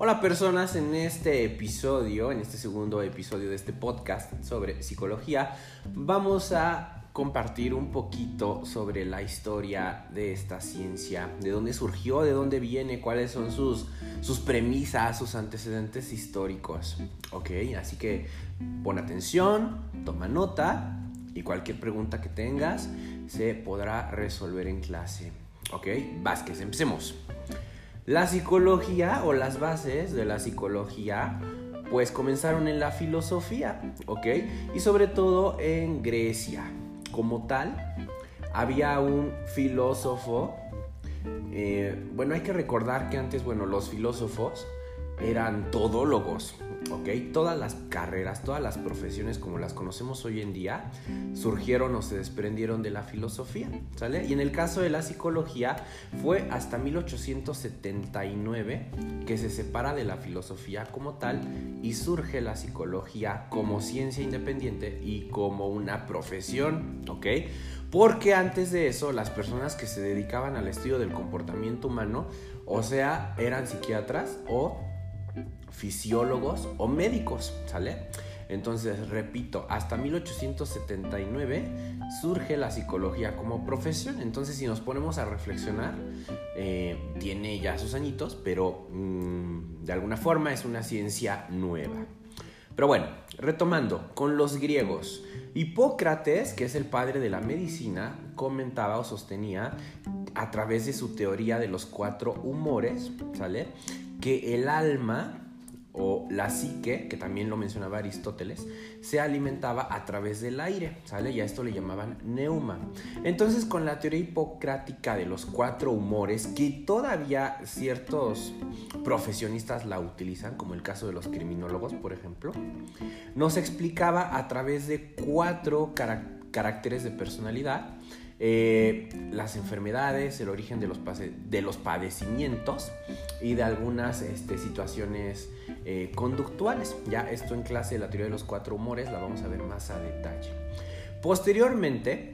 Hola personas, en este episodio, en este segundo episodio de este podcast sobre psicología, vamos a compartir un poquito sobre la historia de esta ciencia, de dónde surgió, de dónde viene, cuáles son sus, sus premisas, sus antecedentes históricos. Ok, así que pon atención, toma nota y cualquier pregunta que tengas se podrá resolver en clase. Ok, Vázquez, empecemos. La psicología o las bases de la psicología pues comenzaron en la filosofía, ¿ok? Y sobre todo en Grecia. Como tal, había un filósofo, eh, bueno, hay que recordar que antes, bueno, los filósofos eran todólogos, ¿ok? Todas las carreras, todas las profesiones como las conocemos hoy en día surgieron o se desprendieron de la filosofía, ¿sale? Y en el caso de la psicología fue hasta 1879 que se separa de la filosofía como tal y surge la psicología como ciencia independiente y como una profesión, ¿ok? Porque antes de eso las personas que se dedicaban al estudio del comportamiento humano, o sea, eran psiquiatras o fisiólogos o médicos, ¿sale? Entonces, repito, hasta 1879 surge la psicología como profesión. Entonces, si nos ponemos a reflexionar, eh, tiene ya sus añitos, pero mm, de alguna forma es una ciencia nueva. Pero bueno, retomando, con los griegos, Hipócrates, que es el padre de la medicina, comentaba o sostenía a través de su teoría de los cuatro humores, ¿sale? Que el alma o la psique, que también lo mencionaba Aristóteles, se alimentaba a través del aire, ¿sale? Y a esto le llamaban neuma. Entonces, con la teoría hipocrática de los cuatro humores, que todavía ciertos profesionistas la utilizan, como el caso de los criminólogos, por ejemplo, nos explicaba a través de cuatro caracteres de personalidad eh, las enfermedades, el origen de los, de los padecimientos y de algunas este, situaciones eh, conductuales. Ya esto en clase de la teoría de los cuatro humores la vamos a ver más a detalle. Posteriormente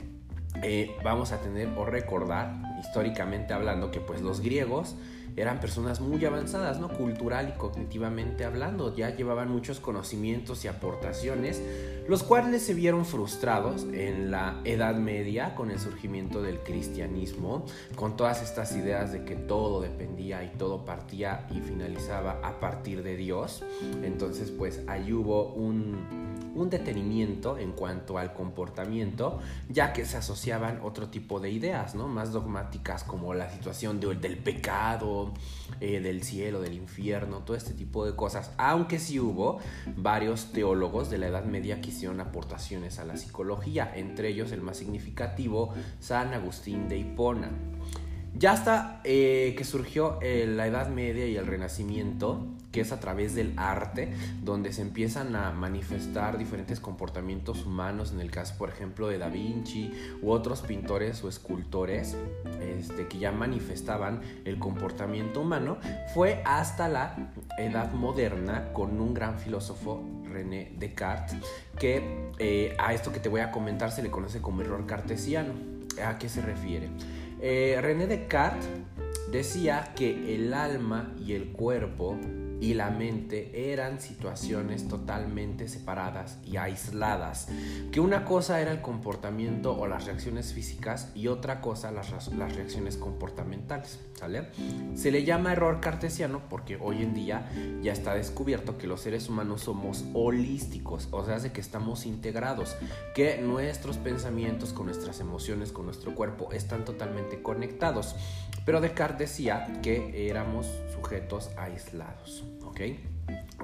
eh, vamos a tener o recordar, históricamente hablando, que pues los griegos eran personas muy avanzadas, ¿no? Cultural y cognitivamente hablando, ya llevaban muchos conocimientos y aportaciones, los cuales se vieron frustrados en la Edad Media con el surgimiento del cristianismo, con todas estas ideas de que todo dependía y todo partía y finalizaba a partir de Dios. Entonces, pues ahí hubo un un detenimiento en cuanto al comportamiento, ya que se asociaban otro tipo de ideas, ¿no? Más dogmáticas como la situación del pecado, eh, del cielo, del infierno, todo este tipo de cosas. Aunque sí hubo varios teólogos de la Edad Media que hicieron aportaciones a la psicología, entre ellos el más significativo, San Agustín de Hipona. Ya hasta eh, que surgió eh, la Edad Media y el Renacimiento, que es a través del arte, donde se empiezan a manifestar diferentes comportamientos humanos, en el caso, por ejemplo, de Da Vinci u otros pintores o escultores este, que ya manifestaban el comportamiento humano, fue hasta la Edad Moderna con un gran filósofo, René Descartes, que eh, a esto que te voy a comentar se le conoce como error cartesiano. ¿A qué se refiere? Eh, René Descartes decía que el alma y el cuerpo y la mente eran situaciones totalmente separadas y aisladas. Que una cosa era el comportamiento o las reacciones físicas y otra cosa las, las reacciones comportamentales. Se le llama error cartesiano porque hoy en día ya está descubierto que los seres humanos somos holísticos, o sea, de que estamos integrados, que nuestros pensamientos con nuestras emociones, con nuestro cuerpo están totalmente conectados. Pero Descartes decía que éramos sujetos aislados. ¿ok?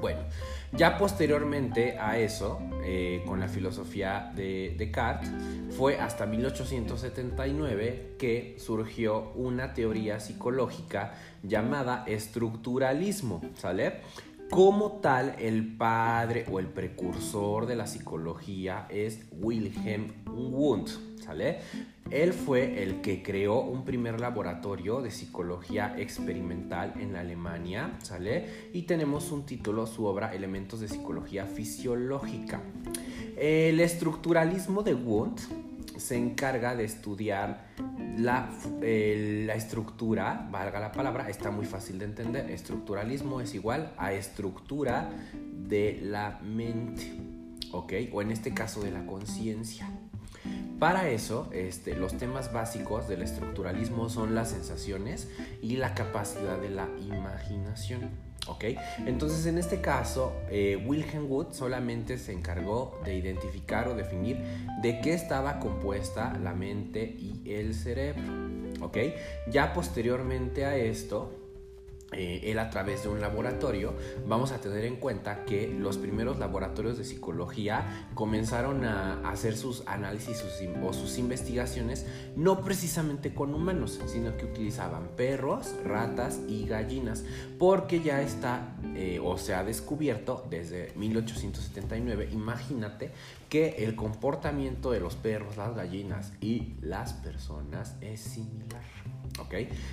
Bueno, ya posteriormente a eso, eh, con la filosofía de Descartes, fue hasta 1879 que surgió una teoría psicológica llamada estructuralismo, ¿sale? Como tal, el padre o el precursor de la psicología es Wilhelm Wundt, ¿sale? Él fue el que creó un primer laboratorio de psicología experimental en Alemania, ¿sale? Y tenemos un título, su obra Elementos de Psicología Fisiológica. El estructuralismo de Wundt se encarga de estudiar la, la, estructura, valga la palabra, está muy fácil de entender. Estructuralismo es igual a estructura de la mente, ¿ok? O en este caso de la conciencia. Para eso, este, los temas básicos del estructuralismo son las sensaciones y la capacidad de la imaginación. Entonces en este caso, eh, Wilhelm Wood solamente se encargó de identificar o definir de qué estaba compuesta la mente y el cerebro, ¿ok? Ya posteriormente a esto, eh, él a través de un laboratorio, vamos a tener en cuenta que los primeros laboratorios de psicología comenzaron a hacer sus análisis o sus investigaciones no precisamente con humanos, sino que utilizaban perros, ratas y gallinas, porque ya está eh, o se ha descubierto desde 1879, imagínate que el comportamiento de los perros, las gallinas y las personas es similar.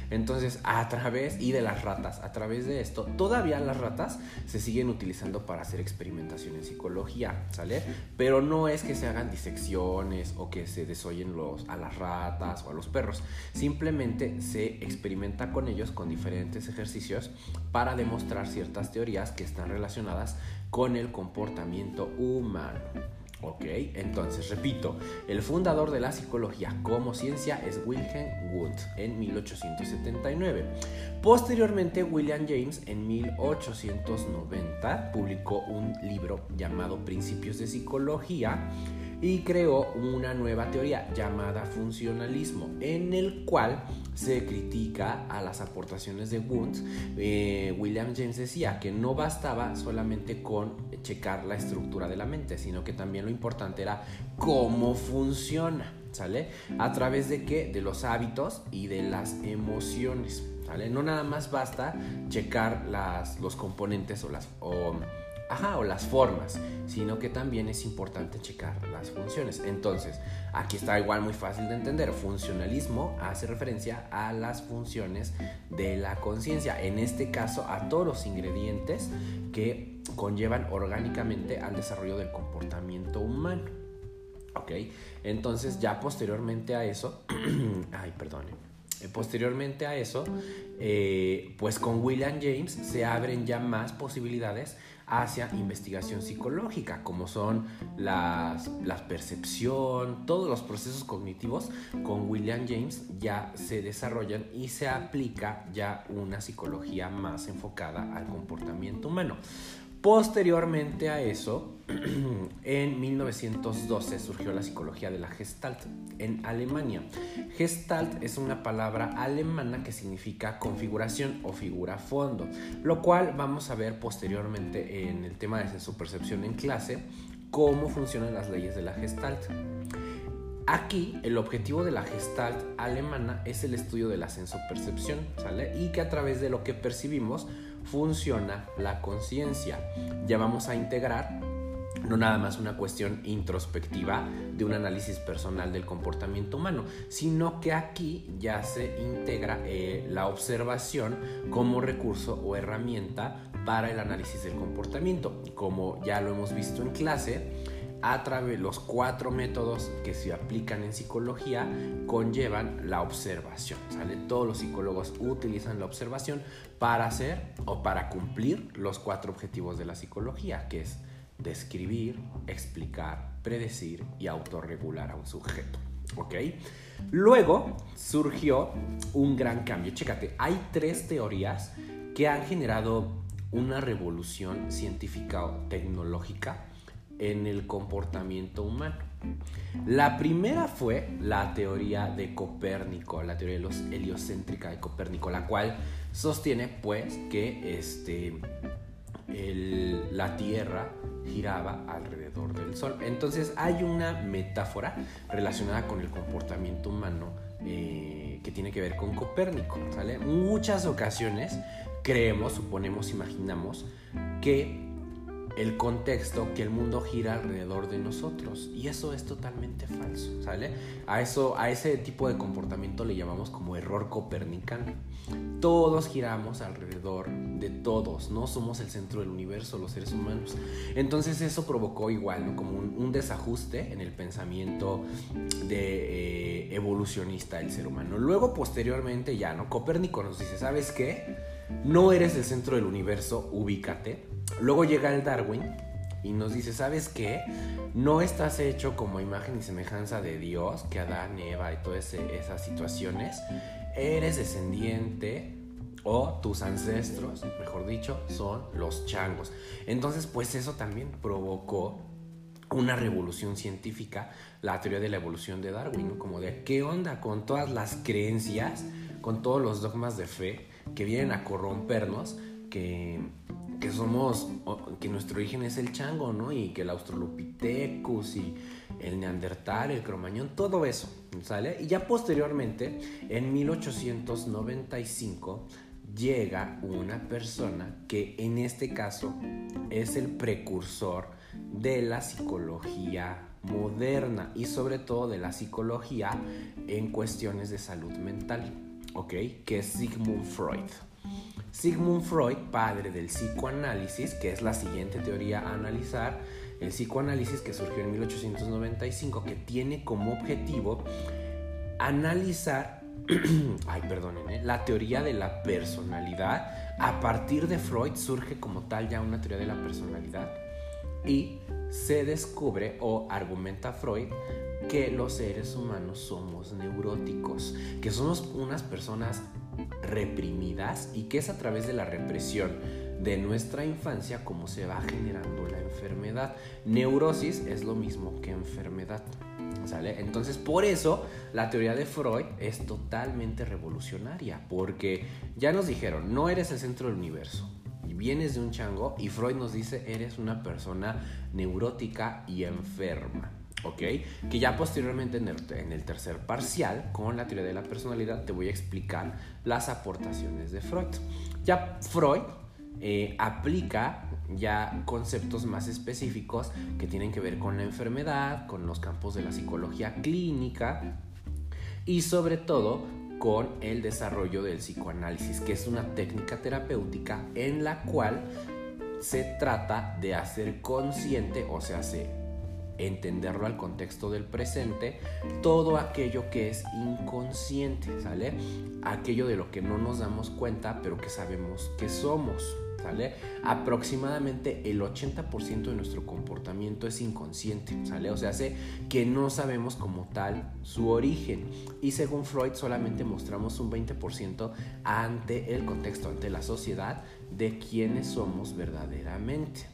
Entonces, a través, y de las ratas, a través de esto, todavía las ratas se siguen utilizando para hacer experimentación en psicología, ¿sale? Pero no es que se hagan disecciones o que se desoyen los, a las ratas o a los perros, simplemente se experimenta con ellos con diferentes ejercicios para demostrar ciertas teorías que están relacionadas con el comportamiento humano. Ok, entonces repito, el fundador de la psicología como ciencia es Wilhelm Wundt en 1879. Posteriormente, William James en 1890 publicó un libro llamado Principios de Psicología y creó una nueva teoría llamada funcionalismo, en el cual se critica a las aportaciones de Wundt. Eh, William James decía que no bastaba solamente con checar la estructura de la mente, sino que también lo importante era cómo funciona, ¿sale? A través de qué? De los hábitos y de las emociones, ¿sale? No nada más basta checar las, los componentes o las ajá, o las formas, sino que también es importante checar las funciones. Entonces, aquí está igual muy fácil de entender. Funcionalismo hace referencia a las funciones de la conciencia, en este caso a todos los ingredientes que conllevan orgánicamente al desarrollo del comportamiento humano. ¿Ok? Entonces, ya posteriormente a eso, ay, perdone eh, posteriormente a eso, eh, pues con William James se abren ya más posibilidades hacia investigación psicológica, como son las, la percepción, todos los procesos cognitivos con William James ya se desarrollan y se aplica ya una psicología más enfocada al comportamiento humano. Posteriormente a eso, en 1912 surgió la psicología de la Gestalt en Alemania. Gestalt es una palabra alemana que significa configuración o figura fondo, lo cual vamos a ver posteriormente en el tema de sensopercepción en clase, cómo funcionan las leyes de la Gestalt. Aquí el objetivo de la Gestalt alemana es el estudio de la sensopercepción, ¿sale? Y que a través de lo que percibimos funciona la conciencia. Ya vamos a integrar no nada más una cuestión introspectiva de un análisis personal del comportamiento humano, sino que aquí ya se integra eh, la observación como recurso o herramienta para el análisis del comportamiento. Como ya lo hemos visto en clase, a través de los cuatro métodos que se aplican en psicología conllevan la observación. Todos los psicólogos utilizan la observación para hacer o para cumplir los cuatro objetivos de la psicología, que es describir, explicar, predecir y autorregular a un sujeto. ¿Ok? Luego surgió un gran cambio. Chécate, hay tres teorías que han generado una revolución científica o tecnológica en el comportamiento humano. La primera fue la teoría de Copérnico, la teoría heliocéntrica de Copérnico, la cual sostiene pues que este, la Tierra giraba alrededor del Sol. Entonces hay una metáfora relacionada con el comportamiento humano eh, que tiene que ver con Copérnico. Muchas ocasiones creemos, suponemos, imaginamos que el contexto que el mundo gira alrededor de nosotros y eso es totalmente falso. A eso a ese tipo de comportamiento le llamamos como error copernicano. Todos giramos alrededor de todos, no somos el centro del universo los seres humanos. Entonces eso provocó igual, ¿no? Como un, desajuste en el pensamiento de eh, evolucionista del ser humano. Luego posteriormente ya, ¿no? Copérnico nos dice, ¿sabes qué? No eres el centro del universo, ubícate Luego llega el Darwin y nos dice, ¿sabes qué? No estás hecho como imagen y semejanza de Dios, que Adán, Eva y todas esas situaciones. Eres descendiente o tus ancestros, mejor dicho, son los changos. Entonces, pues eso también provocó una revolución científica, la teoría de la evolución de Darwin, Como de qué onda con todas las creencias, con todos los dogmas de fe que vienen a corrompernos, que que somos, que nuestro origen es el chango, ¿no? Y que el Australopithecus y el Neandertal, el Cromañón, todo eso, ¿sale? Y ya posteriormente, en 1895, llega una persona que en este caso es el precursor de la psicología moderna y sobre todo de la psicología en cuestiones de salud mental, ¿ok? Que es Sigmund Freud. Sigmund Freud, padre del psicoanálisis, que es la siguiente teoría a analizar, el psicoanálisis que surgió en 1895, que tiene como objetivo analizar, ay, perdonen, ¿eh? la teoría de la personalidad. A partir de Freud surge como tal ya una teoría de la personalidad y se descubre o argumenta Freud que los seres humanos somos neuróticos, que somos unas personas reprimidas y que es a través de la represión de nuestra infancia como se va generando la enfermedad. Neurosis es lo mismo que enfermedad. Entonces, por eso la teoría de Freud es totalmente revolucionaria, porque ya nos dijeron, no eres el centro del universo, vienes de un chango y Freud nos dice, eres una persona neurótica y enferma. ¿ok? Que ya posteriormente en el, tercer parcial, con la teoría de la personalidad, te voy a explicar las aportaciones de Freud. Ya Freud eh, aplica ya conceptos más específicos que tienen que ver con la enfermedad, con los campos de la psicología clínica y sobre todo con el desarrollo del psicoanálisis, que es una técnica terapéutica en la cual se trata de hacer consciente, o sea, se entenderlo al contexto del presente, todo aquello que es inconsciente, ¿sale? Aquello de lo que no nos damos cuenta, pero que sabemos que somos. ¿Sale? Aproximadamente el 80% de nuestro comportamiento es inconsciente, ¿sale? O sea, hace que no sabemos como tal su origen. Y según Freud, solamente mostramos un 20% ante el contexto, ante la sociedad, de quiénes somos verdaderamente.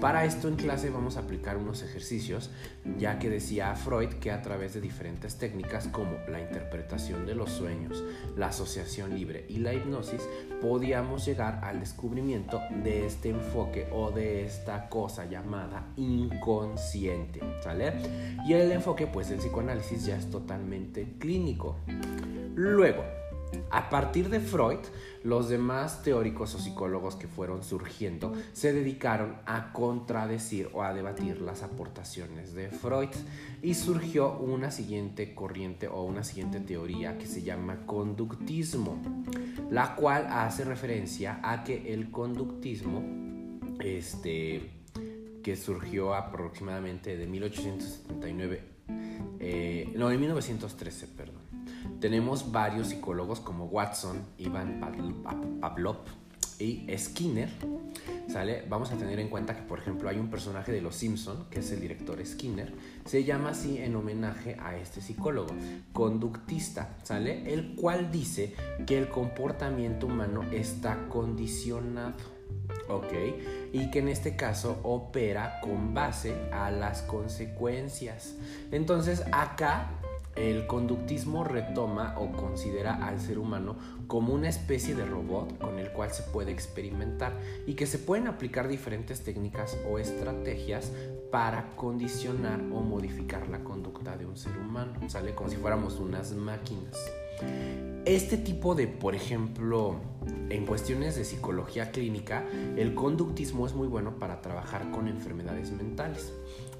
Para esto en clase vamos a aplicar unos ejercicios, ya que decía Freud que a través de diferentes técnicas como la interpretación de los sueños, la asociación libre y la hipnosis, podíamos llegar al descubrimiento de este enfoque o de esta cosa llamada inconsciente, ¿sale? Y el enfoque pues del psicoanálisis ya es totalmente clínico. Luego, a partir de Freud, los demás teóricos o psicólogos que fueron surgiendo se dedicaron a contradecir o a debatir las aportaciones de Freud. Y surgió una siguiente corriente o una siguiente teoría que se llama conductismo, la cual hace referencia a que el conductismo, este, que surgió aproximadamente de 1879, eh, no, de 1913, perdón tenemos varios psicólogos como Watson, Ivan Pavlov y Skinner. ¿Sale? Vamos a tener en cuenta que, por ejemplo, hay un personaje de Los Simpson, que es el director Skinner, se llama así en homenaje a este psicólogo, conductista, ¿sale? El cual dice que el comportamiento humano está condicionado, ¿ok? Y que en este caso opera con base a las consecuencias. Entonces, acá el conductismo retoma o considera al ser humano como una especie de robot con el cual se puede experimentar y que se pueden aplicar diferentes técnicas o estrategias para condicionar o modificar la conducta de un ser humano. Sale como si fuéramos unas máquinas. Este tipo de, por ejemplo, en cuestiones de psicología clínica, el conductismo es muy bueno para trabajar con enfermedades mentales.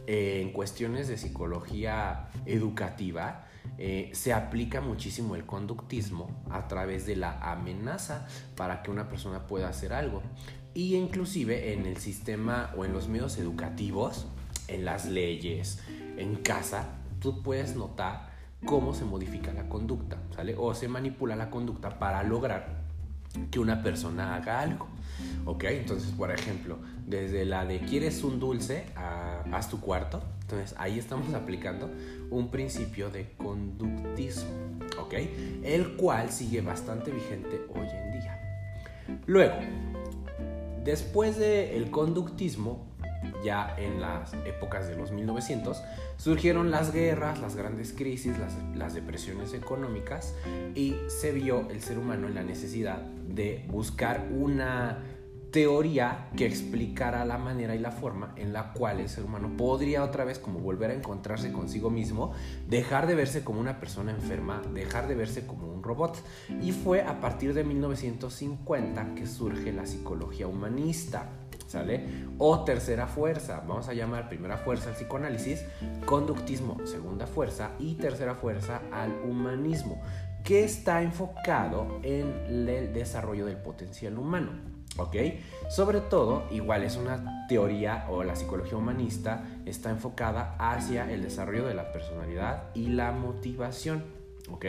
En cuestiones de psicología educativa, eh, se aplica muchísimo el conductismo a través de la amenaza para que una persona pueda hacer algo. Y inclusive en el sistema o en los medios educativos, en las leyes, en casa, tú puedes notar cómo se modifica la conducta, ¿sale? O se manipula la conducta para lograr que una persona haga algo. ¿Ok? Entonces, por ejemplo, desde la de quieres un dulce a haz tu cuarto. Entonces, ahí estamos aplicando un principio de conductismo. ¿Ok? El cual sigue bastante vigente hoy en día. Luego, después del conductismo, ya en las épocas de los 1900, surgieron las guerras, las grandes crisis, las, depresiones económicas y se vio el ser humano en la necesidad de buscar una teoría que explicara la manera y la forma en la cual el ser humano podría otra vez como volver a encontrarse consigo mismo, dejar de verse como una persona enferma, dejar de verse como un robot. Y fue a partir de 1950 que surge la psicología humanista. ¿Sale? O tercera fuerza, vamos a llamar primera fuerza al psicoanálisis, conductismo, segunda fuerza y tercera fuerza al humanismo, que está enfocado en el desarrollo del potencial humano. ¿Ok? Sobre todo, igual es una teoría o la psicología humanista está enfocada hacia el desarrollo de la personalidad y la motivación. ¿ok?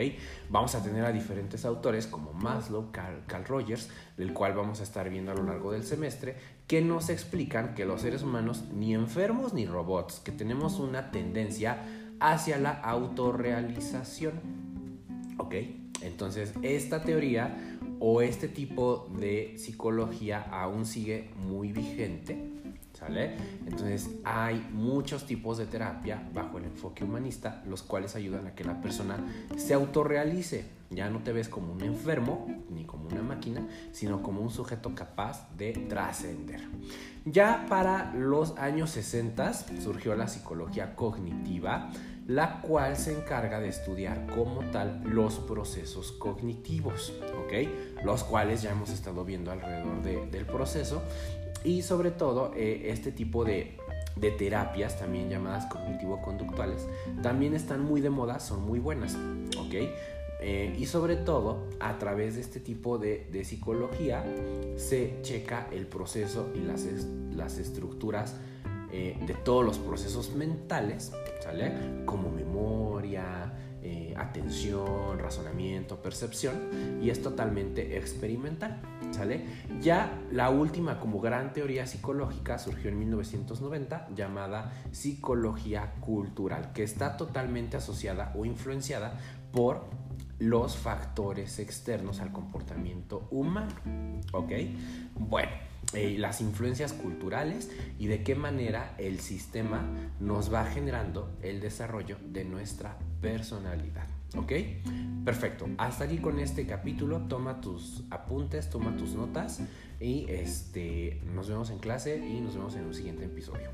Vamos a tener a diferentes autores como Maslow, Carl, Rogers, del cual vamos a estar viendo a lo largo del semestre, que nos explican que los seres humanos ni enfermos ni robots, que tenemos una tendencia hacia la autorrealización, ¿ok? Entonces, esta teoría o este tipo de psicología aún sigue muy vigente entonces hay muchos tipos de terapia bajo el enfoque humanista, los cuales ayudan a que la persona se autorrealice. Ya no te ves como un enfermo ni como una máquina, sino como un sujeto capaz de trascender. Ya para los años 60 surgió la psicología cognitiva, la cual se encarga de estudiar como tal los procesos cognitivos, ¿ok? Los cuales ya hemos estado viendo alrededor del proceso y sobre todo, eh, este tipo de, terapias, también llamadas cognitivo-conductuales, también están muy de moda, son muy buenas, ¿ok? Eh, y sobre todo, a través de este tipo de, psicología, se checa el proceso y las, estructuras eh, de todos los procesos mentales, ¿sale? Como memoria, atención, razonamiento, percepción, y es totalmente experimental. ¿Sale? Ya la última como gran teoría psicológica surgió en 1990 llamada psicología cultural, que está totalmente asociada o influenciada por los factores externos al comportamiento humano. ¿Ok? Bueno, eh, las influencias culturales y de qué manera el sistema nos va generando el desarrollo de nuestra personalidad. ¿Ok? Perfecto. Hasta aquí con este capítulo. Toma tus apuntes, toma tus notas y este, nos vemos en clase y nos vemos en un siguiente episodio.